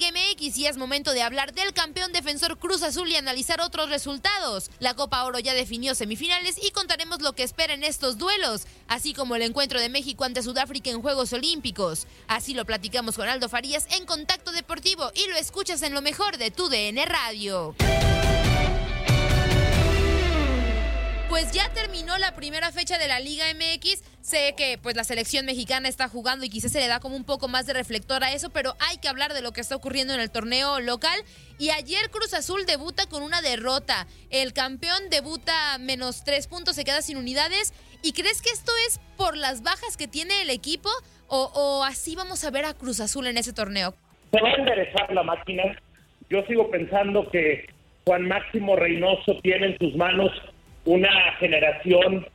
Liga y es momento de hablar del campeón defensor Cruz Azul y analizar otros resultados. La Copa Oro ya definió semifinales y contaremos lo que espera en estos duelos, así como el encuentro de México ante Sudáfrica en Juegos Olímpicos. Así lo platicamos con Aldo Farías en Contacto Deportivo y lo escuchas en lo mejor de tu DN Radio. Pues ya terminó la primera fecha de la Liga MX. Sé que pues la selección mexicana está jugando y quizás se le da como un poco más de reflector a eso, pero hay que hablar de lo que está ocurriendo en el torneo local. Y ayer Cruz Azul debuta con una derrota. El campeón debuta menos tres puntos, se queda sin unidades. ¿Y crees que esto es por las bajas que tiene el equipo? ¿O, o así vamos a ver a Cruz Azul en ese torneo? Se va a enderezar la máquina. Yo sigo pensando que Juan Máximo Reynoso tiene en sus manos una generación,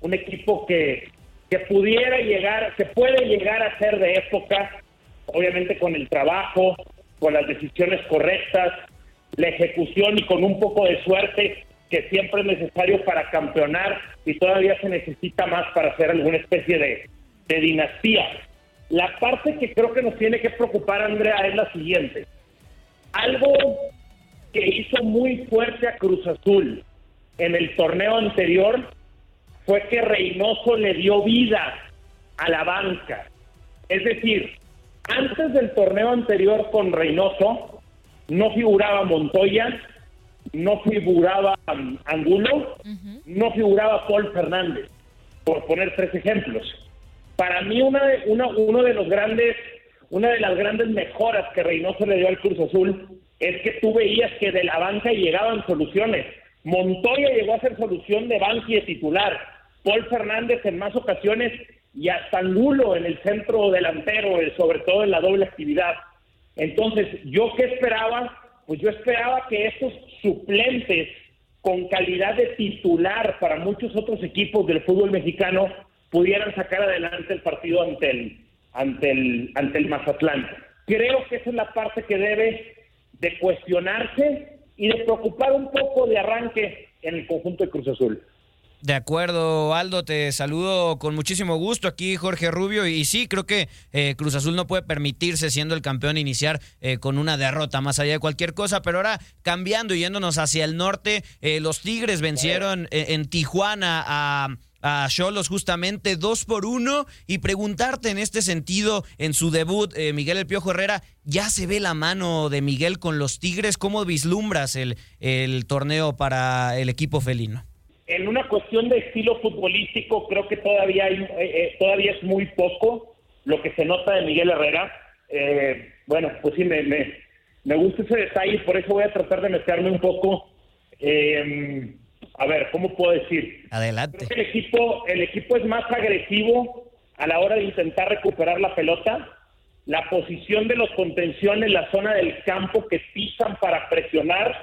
un equipo que, que pudiera llegar, que puede llegar a ser de época, obviamente con el trabajo, con las decisiones correctas, la ejecución y con un poco de suerte que siempre es necesario para campeonar y todavía se necesita más para hacer alguna especie de, de dinastía. La parte que creo que nos tiene que preocupar, Andrea, es la siguiente. Algo que hizo muy fuerte a Cruz Azul en el torneo anterior fue que Reynoso le dio vida a la banca. Es decir, antes del torneo anterior con Reynoso no figuraba Montoya, no figuraba um, Angulo, no figuraba Paul Fernández, por poner tres ejemplos. Para mí una de, una, uno de los grandes, una de las grandes mejoras que Reynoso le dio al Cruz Azul es que tú veías que de la banca llegaban soluciones. Montoya llegó a ser solución de banca y de titular. Paul Fernández en más ocasiones y hasta Angulo en el centro delantero, eh, sobre todo en la doble actividad. Entonces, ¿yo qué esperaba? Pues yo esperaba que estos suplentes con calidad de titular para muchos otros equipos del fútbol mexicano pudieran sacar adelante el partido ante el, ante el, ante el Mazatlán. Creo que esa es la parte que debe de cuestionarse y de preocupar un poco de arranque en el conjunto de Cruz Azul. De acuerdo, Aldo, te saludo con muchísimo gusto aquí, Jorge Rubio. Y sí, creo que eh, Cruz Azul no puede permitirse, siendo el campeón, iniciar eh, con una derrota más allá de cualquier cosa. Pero ahora, cambiando y yéndonos hacia el norte, eh, los Tigres vencieron en Tijuana a a Cholos justamente dos por uno y preguntarte en este sentido, en su debut, Miguel El Piojo Herrera, ¿ya se ve la mano de Miguel con los Tigres? ¿Cómo vislumbras el, el torneo para el equipo felino? en una cuestión de estilo futbolístico creo que todavía hay, eh, eh, todavía es muy poco lo que se nota de Miguel Herrera. Eh, bueno, pues sí, me, me, me gusta ese detalle, por eso voy a tratar de meterme un poco. Eh, a ver, ¿cómo puedo decir? Adelante. Creo que el equipo, el equipo es más agresivo a la hora de intentar recuperar la pelota. La posición de los contenciones, la zona del campo que pisan para presionar,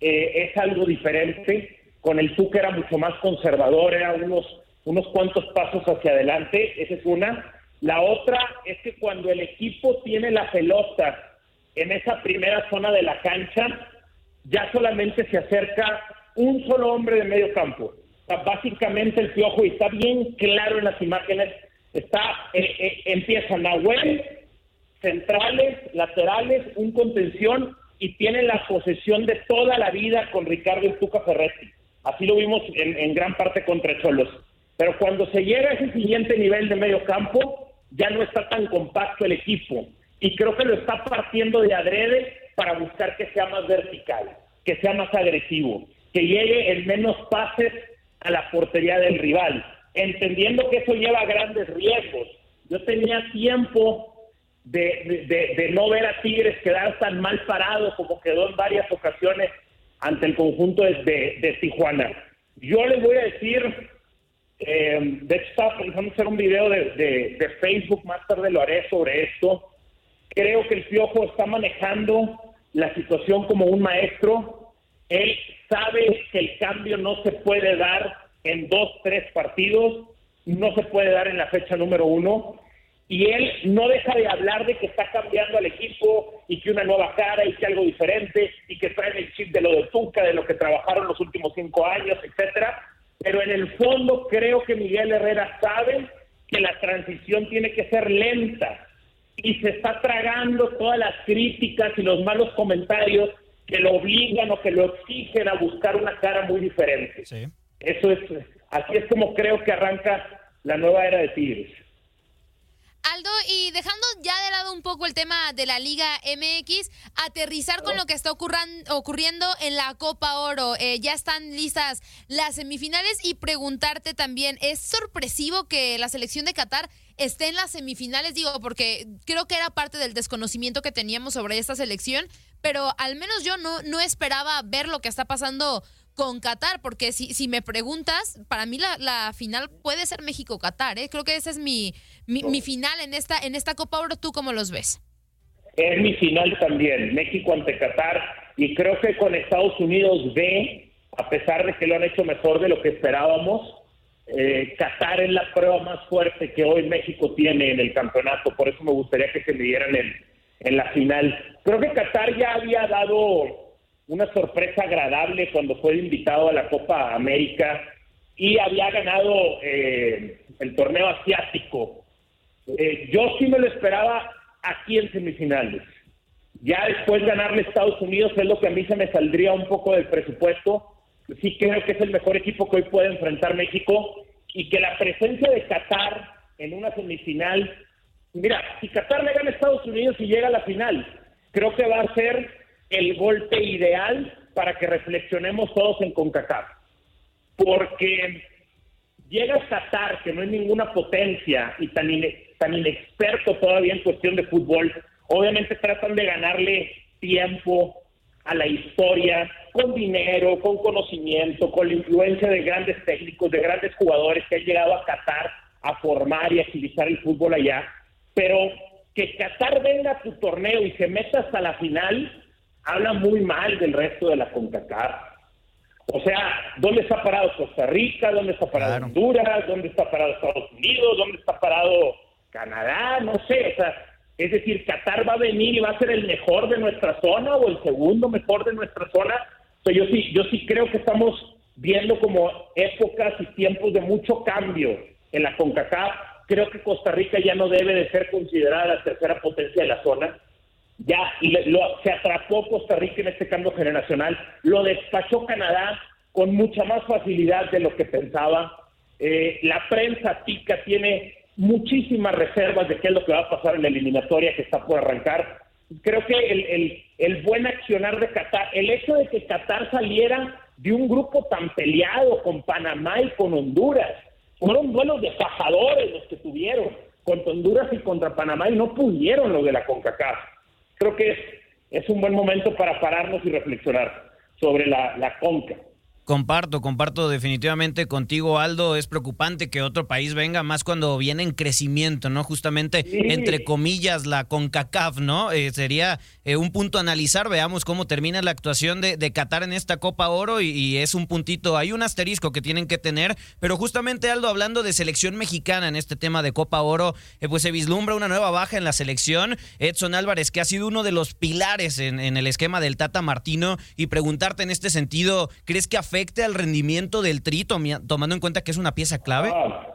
eh, es algo diferente. Con el Tuca era mucho más conservador, era unos, unos cuantos pasos hacia adelante. Esa es una. La otra es que cuando el equipo tiene la pelota en esa primera zona de la cancha, ya solamente se acerca un solo hombre de medio campo. O sea, básicamente el piojo, y está bien claro en las imágenes, está eh, eh, empieza centrales, laterales, un contención y tiene la posesión de toda la vida con Ricardo Tuca Ferretti. Así lo vimos en, en gran parte contra Cholos. Pero cuando se llega a ese siguiente nivel de medio campo, ya no está tan compacto el equipo. Y creo que lo está partiendo de adrede para buscar que sea más vertical, que sea más agresivo, que llegue en menos pases a la portería del rival, entendiendo que eso lleva grandes riesgos. Yo tenía tiempo de, no ver a Tigres quedar tan mal parado como quedó en varias ocasiones ante el conjunto de, Tijuana. Yo les voy a decir, eh, de hecho estaba pensando hacer un video de, de, de, Facebook, más tarde lo haré sobre esto. Creo que el Piojo está manejando la situación como un maestro. Él sabe que el cambio no se puede dar en dos, tres partidos, no se puede dar en la fecha número uno y él no deja de hablar de que está cambiando al equipo y que una nueva cara y que algo diferente y que traen el chip de lo de Tuca, de lo que trabajaron los últimos cinco años, etcétera. Pero en el fondo creo que Miguel Herrera sabe que la transición tiene que ser lenta y se está tragando todas las críticas y los malos comentarios que lo obligan o que lo exigen a buscar una cara muy diferente. Sí. Eso es, así es como creo que arranca la nueva era de Tigres. Aldo, y dejando ya de lado un poco el tema de la Liga MX, aterrizar con lo que está ocurriendo en la Copa Oro. Eh, ya están listas las semifinales y preguntarte también, ¿es sorpresivo que la selección de Qatar esté en las semifinales? Digo, porque creo que era parte del desconocimiento que teníamos sobre esta selección, pero al menos yo no, no esperaba ver lo que está pasando con Qatar, porque si, si me preguntas, para mí la, la final puede ser México-Qatar, ¿eh? creo que ese es mi, mi, mi, final en esta, en esta Copa Oro, ¿tú cómo los ves? Es mi final también, México ante Qatar, y creo que con Estados Unidos B, a pesar de que lo han hecho mejor de lo que esperábamos, eh, Qatar es la prueba más fuerte que hoy México tiene en el campeonato, por eso me gustaría que se midieran en, en la final. Creo que Qatar ya había dado una sorpresa agradable cuando fue invitado a la Copa América y había ganado eh, el torneo asiático. Eh, yo sí me lo esperaba aquí en semifinales. Ya después ganarle a Estados Unidos es lo que a mí se me saldría un poco del presupuesto. Sí creo que es el mejor equipo que hoy puede enfrentar México y que la presencia de Qatar en una semifinal, mira, si Qatar le gana a Estados Unidos y llega a la final, creo que va a ser el golpe ideal para que reflexionemos todos en CONCACAF. Porque llega Qatar, que no es ninguna potencia y tan, ine tan inexperto todavía en cuestión de fútbol, obviamente tratan de ganarle tiempo a la historia, con dinero, con conocimiento, con la influencia de grandes técnicos, de grandes jugadores que han llegado a Qatar a formar y agilizar el fútbol allá. Pero que Qatar venga a tu torneo y se meta hasta la final, habla muy mal del resto de la CONCACAF. O sea, ¿dónde está parado Costa Rica? ¿Dónde está parado claro. Honduras? ¿Dónde está parado Estados Unidos? ¿Dónde está parado Canadá? No sé, o sea, es decir, Qatar va a venir y va a ser el mejor de nuestra zona o el segundo mejor de nuestra zona. O sea, yo sí, yo sí creo que estamos viendo como épocas y tiempos de mucho cambio en la CONCACAF. Creo que Costa Rica ya no debe de ser considerada la tercera potencia de la zona ya lo, se atrapó Costa Rica en este cambio generacional, lo despachó Canadá con mucha más facilidad de lo que pensaba. Eh, la prensa tica tiene muchísimas reservas de qué es lo que va a pasar en la eliminatoria que está por arrancar. Creo que el, el, buen accionar de Qatar, el hecho de que Qatar saliera de un grupo tan peleado con Panamá y con Honduras. Fueron duelos de fajadores los que tuvieron contra Honduras y contra Panamá y no pudieron los de la CONCACAF. Creo que es, es un buen momento para pararnos y reflexionar sobre la, la CONCA. Comparto, comparto definitivamente contigo, Aldo. Es preocupante que otro país venga, más cuando viene en crecimiento, ¿no? Justamente, entre comillas, la CONCACAF, ¿no? Eh, sería eh, un punto a analizar. Veamos cómo termina la actuación de, de Qatar en esta Copa Oro y, y, es un puntito, hay un asterisco que tienen que tener. Pero justamente, Aldo, hablando de selección mexicana en este tema de Copa Oro, eh, pues se vislumbra una nueva baja en la selección. Edson Álvarez, que ha sido uno de los pilares en, en el esquema del Tata Martino, y preguntarte en este sentido, ¿crees que afecta afecte al rendimiento del Tri, tomando en cuenta que es una pieza clave? Ah,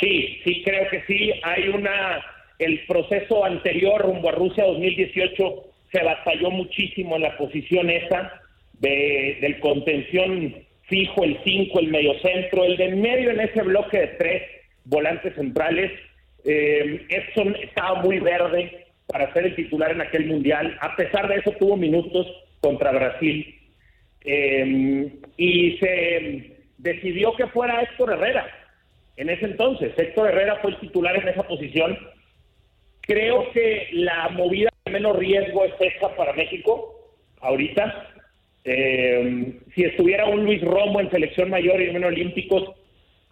sí, sí, creo que sí. Hay una. El proceso anterior rumbo a Rusia 2018 se batalló muchísimo en la posición esa de, del contención fijo, el 5, el mediocentro, el de medio en ese bloque de tres volantes centrales. Eh, Edson estaba muy verde para ser el titular en aquel mundial. A pesar de eso, tuvo minutos contra Brasil. Eh, y se decidió que fuera Héctor Herrera en ese entonces. Héctor Herrera fue el titular en esa posición. Creo que la movida de menos riesgo es esta para México, ahorita. Eh, si estuviera un Luis Romo en selección mayor y en olímpicos,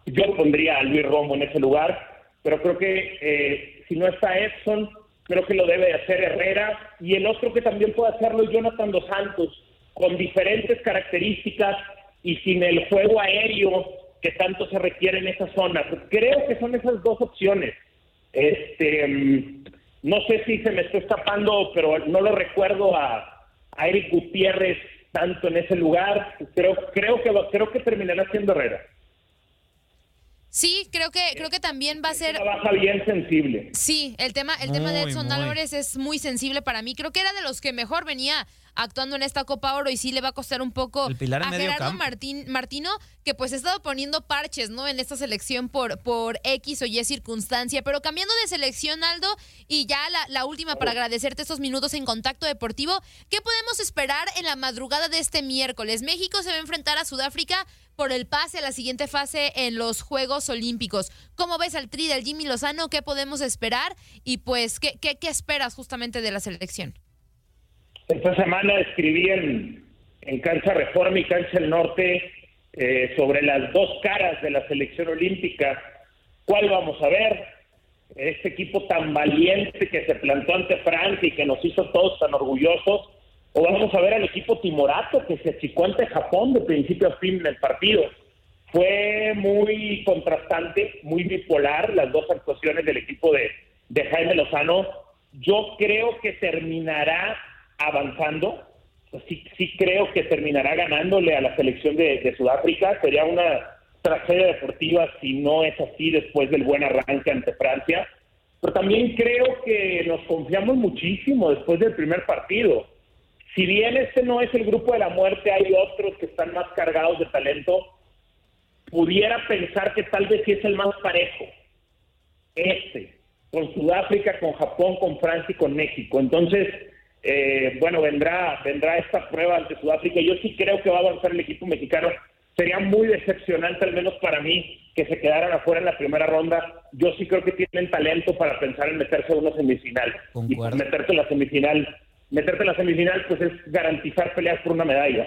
yo pondría a Luis Romo en ese lugar, pero creo que eh, si no está Edson, creo que lo debe de hacer Herrera, y el otro que también puede hacerlo es Jonathan Dos Santos, con diferentes características y sin el juego aéreo que tanto se requiere en esa zona. Creo que son esas dos opciones. Este, mm, no sé si se me está escapando, pero no lo recuerdo a, a Eric Gutiérrez tanto en ese lugar. Creo, creo que creo que terminará siendo Herrera. Sí, creo que creo que también va a ser una baja bien sensible. Sí, el tema el tema de Edson Álvarez es muy sensible para mí. Creo que era de los que mejor venía actuando en esta Copa Oro y sí le va a costar un poco el pilar a Gerardo Martín, Martino, que pues ha estado poniendo parches, ¿no? En esta selección por, por X o Y circunstancia. Pero cambiando de selección, Aldo, y ya la, la última para agradecerte estos minutos en Contacto Deportivo, ¿qué podemos esperar en la madrugada de este miércoles? México se va a enfrentar a Sudáfrica por el pase a la siguiente fase en los Juegos Olímpicos. ¿Cómo ves al tri del Jimmy Lozano? ¿Qué podemos esperar? Y pues, ¿qué, esperas justamente de la selección? Esta semana escribí en, en Cancha Reforma y Cancha El Norte eh, sobre las dos caras de la selección olímpica. ¿Cuál vamos a ver? Este equipo tan valiente que se plantó ante Francia y que nos hizo todos tan orgullosos. O vamos a ver al equipo timorato que se achicó ante Japón de principio a fin del partido. Fue muy contrastante, muy bipolar las dos actuaciones del equipo de, Jaime Lozano. Yo creo que terminará avanzando. Sí, sí creo que terminará ganándole a la selección de, de, Sudáfrica. Sería una tragedia deportiva si no es así después del buen arranque ante Francia. Pero también creo que nos confiamos muchísimo después del primer partido. Si bien este no es el grupo de la muerte, hay otros que están más cargados de talento. Pudiera pensar que tal vez sí es el más parejo. Este, con Sudáfrica, con Japón, con Francia y con México. Entonces, eh, bueno, vendrá, vendrá esta prueba ante Sudáfrica. Yo sí creo que va a avanzar el equipo mexicano. Sería muy decepcionante, al menos para mí, que se quedaran afuera en la primera ronda. Yo sí creo que tienen talento para pensar en meterse a una semifinal. Y meterte en la semifinal, meterte en la semifinal, pues es garantizar peleas por una medalla.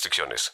restricciones.